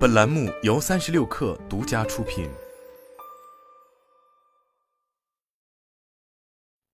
本栏目由三十六氪独家出品。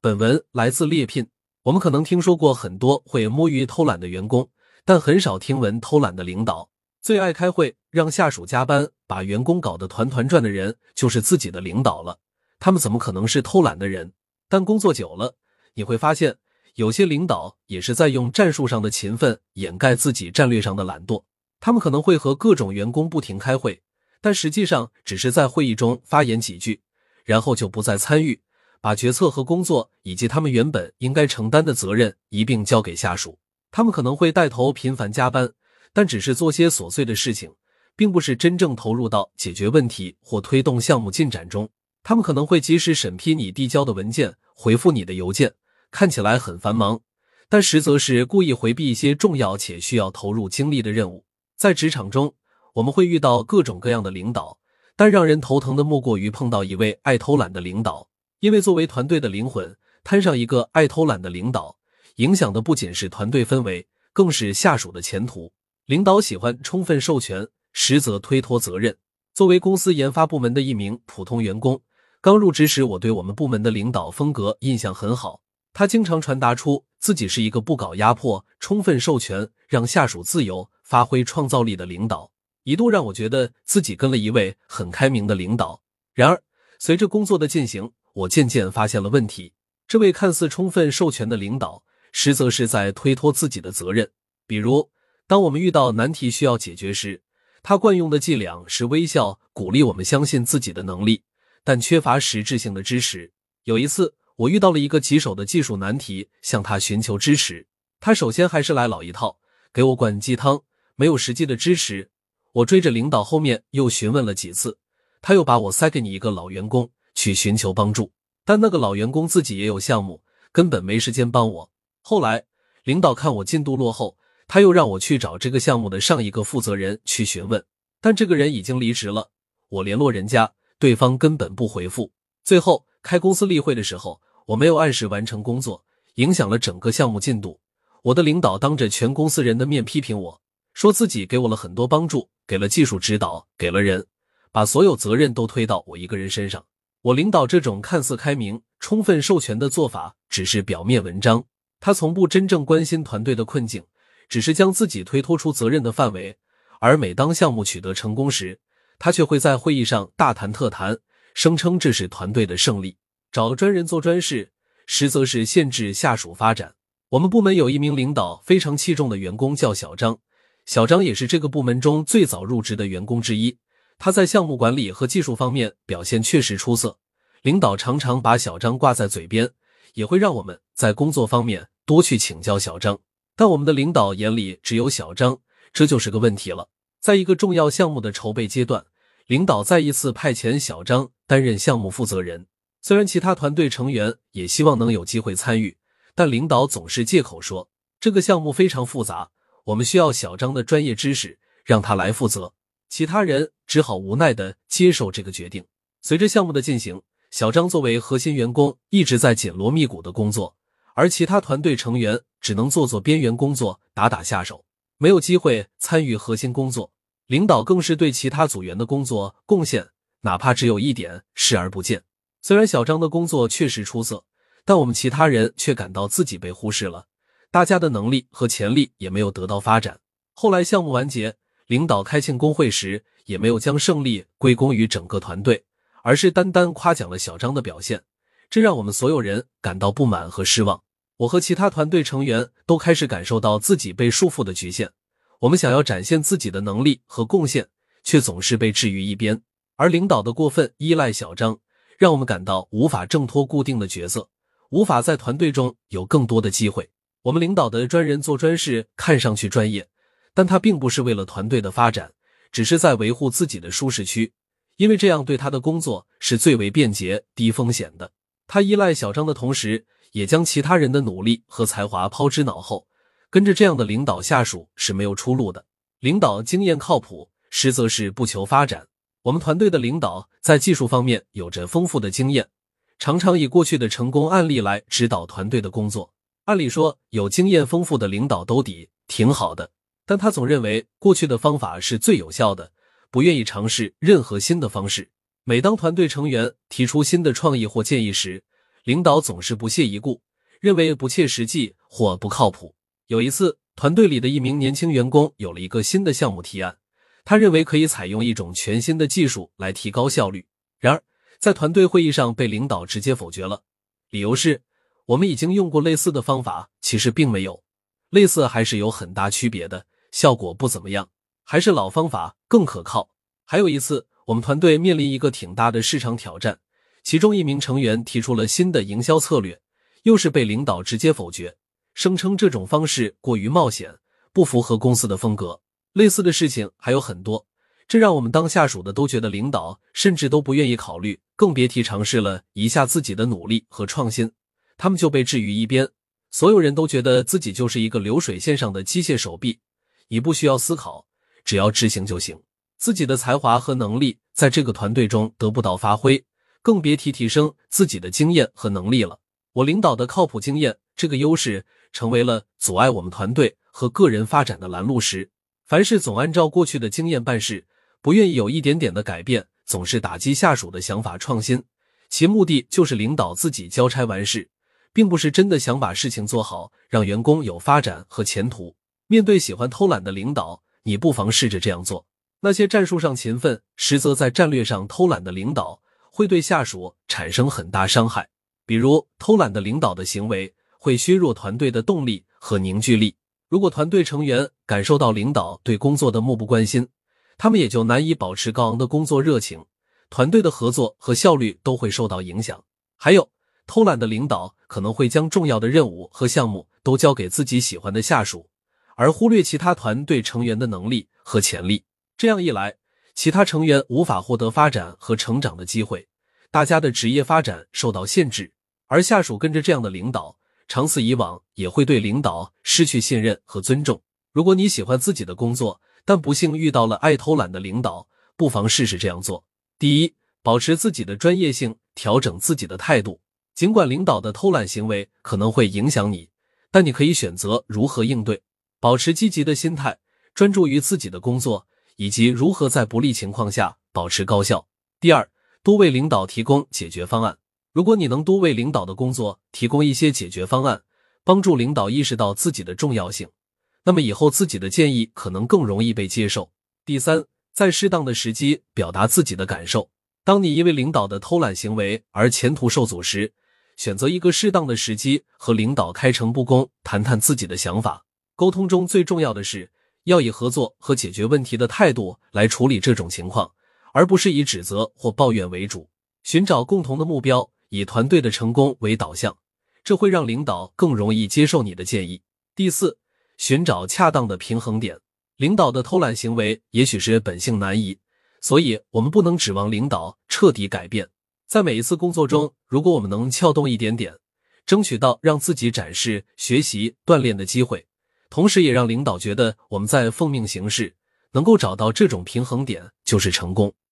本文来自猎聘。我们可能听说过很多会摸鱼偷懒的员工，但很少听闻偷懒的领导。最爱开会让下属加班，把员工搞得团团转的人，就是自己的领导了。他们怎么可能是偷懒的人？但工作久了，你会发现，有些领导也是在用战术上的勤奋掩盖自己战略上的懒惰。他们可能会和各种员工不停开会，但实际上只是在会议中发言几句，然后就不再参与，把决策和工作以及他们原本应该承担的责任一并交给下属。他们可能会带头频繁加班，但只是做些琐碎的事情，并不是真正投入到解决问题或推动项目进展中。他们可能会及时审批你递交的文件，回复你的邮件，看起来很繁忙，但实则是故意回避一些重要且需要投入精力的任务。在职场中，我们会遇到各种各样的领导，但让人头疼的莫过于碰到一位爱偷懒的领导。因为作为团队的灵魂，摊上一个爱偷懒的领导，影响的不仅是团队氛围，更是下属的前途。领导喜欢充分授权，实则推脱责任。作为公司研发部门的一名普通员工，刚入职时，我对我们部门的领导风格印象很好。他经常传达出自己是一个不搞压迫、充分授权，让下属自由。发挥创造力的领导，一度让我觉得自己跟了一位很开明的领导。然而，随着工作的进行，我渐渐发现了问题。这位看似充分授权的领导，实则是在推脱自己的责任。比如，当我们遇到难题需要解决时，他惯用的伎俩是微笑鼓励我们相信自己的能力，但缺乏实质性的支持。有一次，我遇到了一个棘手的技术难题，向他寻求支持，他首先还是来老一套，给我灌鸡汤。没有实际的支持，我追着领导后面又询问了几次，他又把我塞给你一个老员工去寻求帮助，但那个老员工自己也有项目，根本没时间帮我。后来领导看我进度落后，他又让我去找这个项目的上一个负责人去询问，但这个人已经离职了。我联络人家，对方根本不回复。最后开公司例会的时候，我没有按时完成工作，影响了整个项目进度。我的领导当着全公司人的面批评我。说自己给我了很多帮助，给了技术指导，给了人，把所有责任都推到我一个人身上。我领导这种看似开明、充分授权的做法，只是表面文章。他从不真正关心团队的困境，只是将自己推脱出责任的范围。而每当项目取得成功时，他却会在会议上大谈特谈，声称这是团队的胜利。找专人做专事，实则是限制下属发展。我们部门有一名领导非常器重的员工，叫小张。小张也是这个部门中最早入职的员工之一，他在项目管理和技术方面表现确实出色。领导常常把小张挂在嘴边，也会让我们在工作方面多去请教小张。但我们的领导眼里只有小张，这就是个问题了。在一个重要项目的筹备阶段，领导再一次派遣小张担任项目负责人。虽然其他团队成员也希望能有机会参与，但领导总是借口说这个项目非常复杂。我们需要小张的专业知识，让他来负责。其他人只好无奈的接受这个决定。随着项目的进行，小张作为核心员工一直在紧锣密鼓的工作，而其他团队成员只能做做边缘工作，打打下手，没有机会参与核心工作。领导更是对其他组员的工作贡献，哪怕只有一点，视而不见。虽然小张的工作确实出色，但我们其他人却感到自己被忽视了。大家的能力和潜力也没有得到发展。后来项目完结，领导开庆功会时也没有将胜利归功于整个团队，而是单单夸奖了小张的表现，这让我们所有人感到不满和失望。我和其他团队成员都开始感受到自己被束缚的局限。我们想要展现自己的能力和贡献，却总是被置于一边。而领导的过分依赖小张，让我们感到无法挣脱固定的角色，无法在团队中有更多的机会。我们领导的专人做专事，看上去专业，但他并不是为了团队的发展，只是在维护自己的舒适区，因为这样对他的工作是最为便捷、低风险的。他依赖小张的同时，也将其他人的努力和才华抛之脑后。跟着这样的领导下属是没有出路的。领导经验靠谱，实则是不求发展。我们团队的领导在技术方面有着丰富的经验，常常以过去的成功案例来指导团队的工作。按理说，有经验丰富的领导兜底挺好的，但他总认为过去的方法是最有效的，不愿意尝试任何新的方式。每当团队成员提出新的创意或建议时，领导总是不屑一顾，认为不切实际或不靠谱。有一次，团队里的一名年轻员工有了一个新的项目提案，他认为可以采用一种全新的技术来提高效率。然而，在团队会议上被领导直接否决了，理由是我们已经用过类似的方法，其实并没有类似，还是有很大区别的，效果不怎么样，还是老方法更可靠。还有一次，我们团队面临一个挺大的市场挑战，其中一名成员提出了新的营销策略，又是被领导直接否决，声称这种方式过于冒险，不符合公司的风格。类似的事情还有很多。这让我们当下属的都觉得领导甚至都不愿意考虑，更别提尝试了一下自己的努力和创新。他们就被置于一边，所有人都觉得自己就是一个流水线上的机械手臂，你不需要思考，只要执行就行。自己的才华和能力在这个团队中得不到发挥，更别提提升自己的经验和能力了。我领导的靠谱经验这个优势，成为了阻碍我们团队和个人发展的拦路石。凡事总按照过去的经验办事。不愿意有一点点的改变，总是打击下属的想法创新，其目的就是领导自己交差完事，并不是真的想把事情做好，让员工有发展和前途。面对喜欢偷懒的领导，你不妨试着这样做。那些战术上勤奋，实则在战略上偷懒的领导，会对下属产生很大伤害。比如，偷懒的领导的行为会削弱团队的动力和凝聚力。如果团队成员感受到领导对工作的漠不关心，他们也就难以保持高昂的工作热情，团队的合作和效率都会受到影响。还有，偷懒的领导可能会将重要的任务和项目都交给自己喜欢的下属，而忽略其他团队成员的能力和潜力。这样一来，其他成员无法获得发展和成长的机会，大家的职业发展受到限制，而下属跟着这样的领导，长此以往也会对领导失去信任和尊重。如果你喜欢自己的工作，但不幸遇到了爱偷懒的领导，不妨试试这样做：第一，保持自己的专业性，调整自己的态度。尽管领导的偷懒行为可能会影响你，但你可以选择如何应对，保持积极的心态，专注于自己的工作，以及如何在不利情况下保持高效。第二，多为领导提供解决方案。如果你能多为领导的工作提供一些解决方案，帮助领导意识到自己的重要性。那么以后自己的建议可能更容易被接受。第三，在适当的时机表达自己的感受。当你因为领导的偷懒行为而前途受阻时，选择一个适当的时机和领导开诚布公谈谈自己的想法。沟通中最重要的是要以合作和解决问题的态度来处理这种情况，而不是以指责或抱怨为主。寻找共同的目标，以团队的成功为导向，这会让领导更容易接受你的建议。第四。寻找恰当的平衡点，领导的偷懒行为也许是本性难移，所以我们不能指望领导彻底改变。在每一次工作中，如果我们能撬动一点点，争取到让自己展示、学习、锻炼的机会，同时也让领导觉得我们在奉命行事，能够找到这种平衡点，就是成功。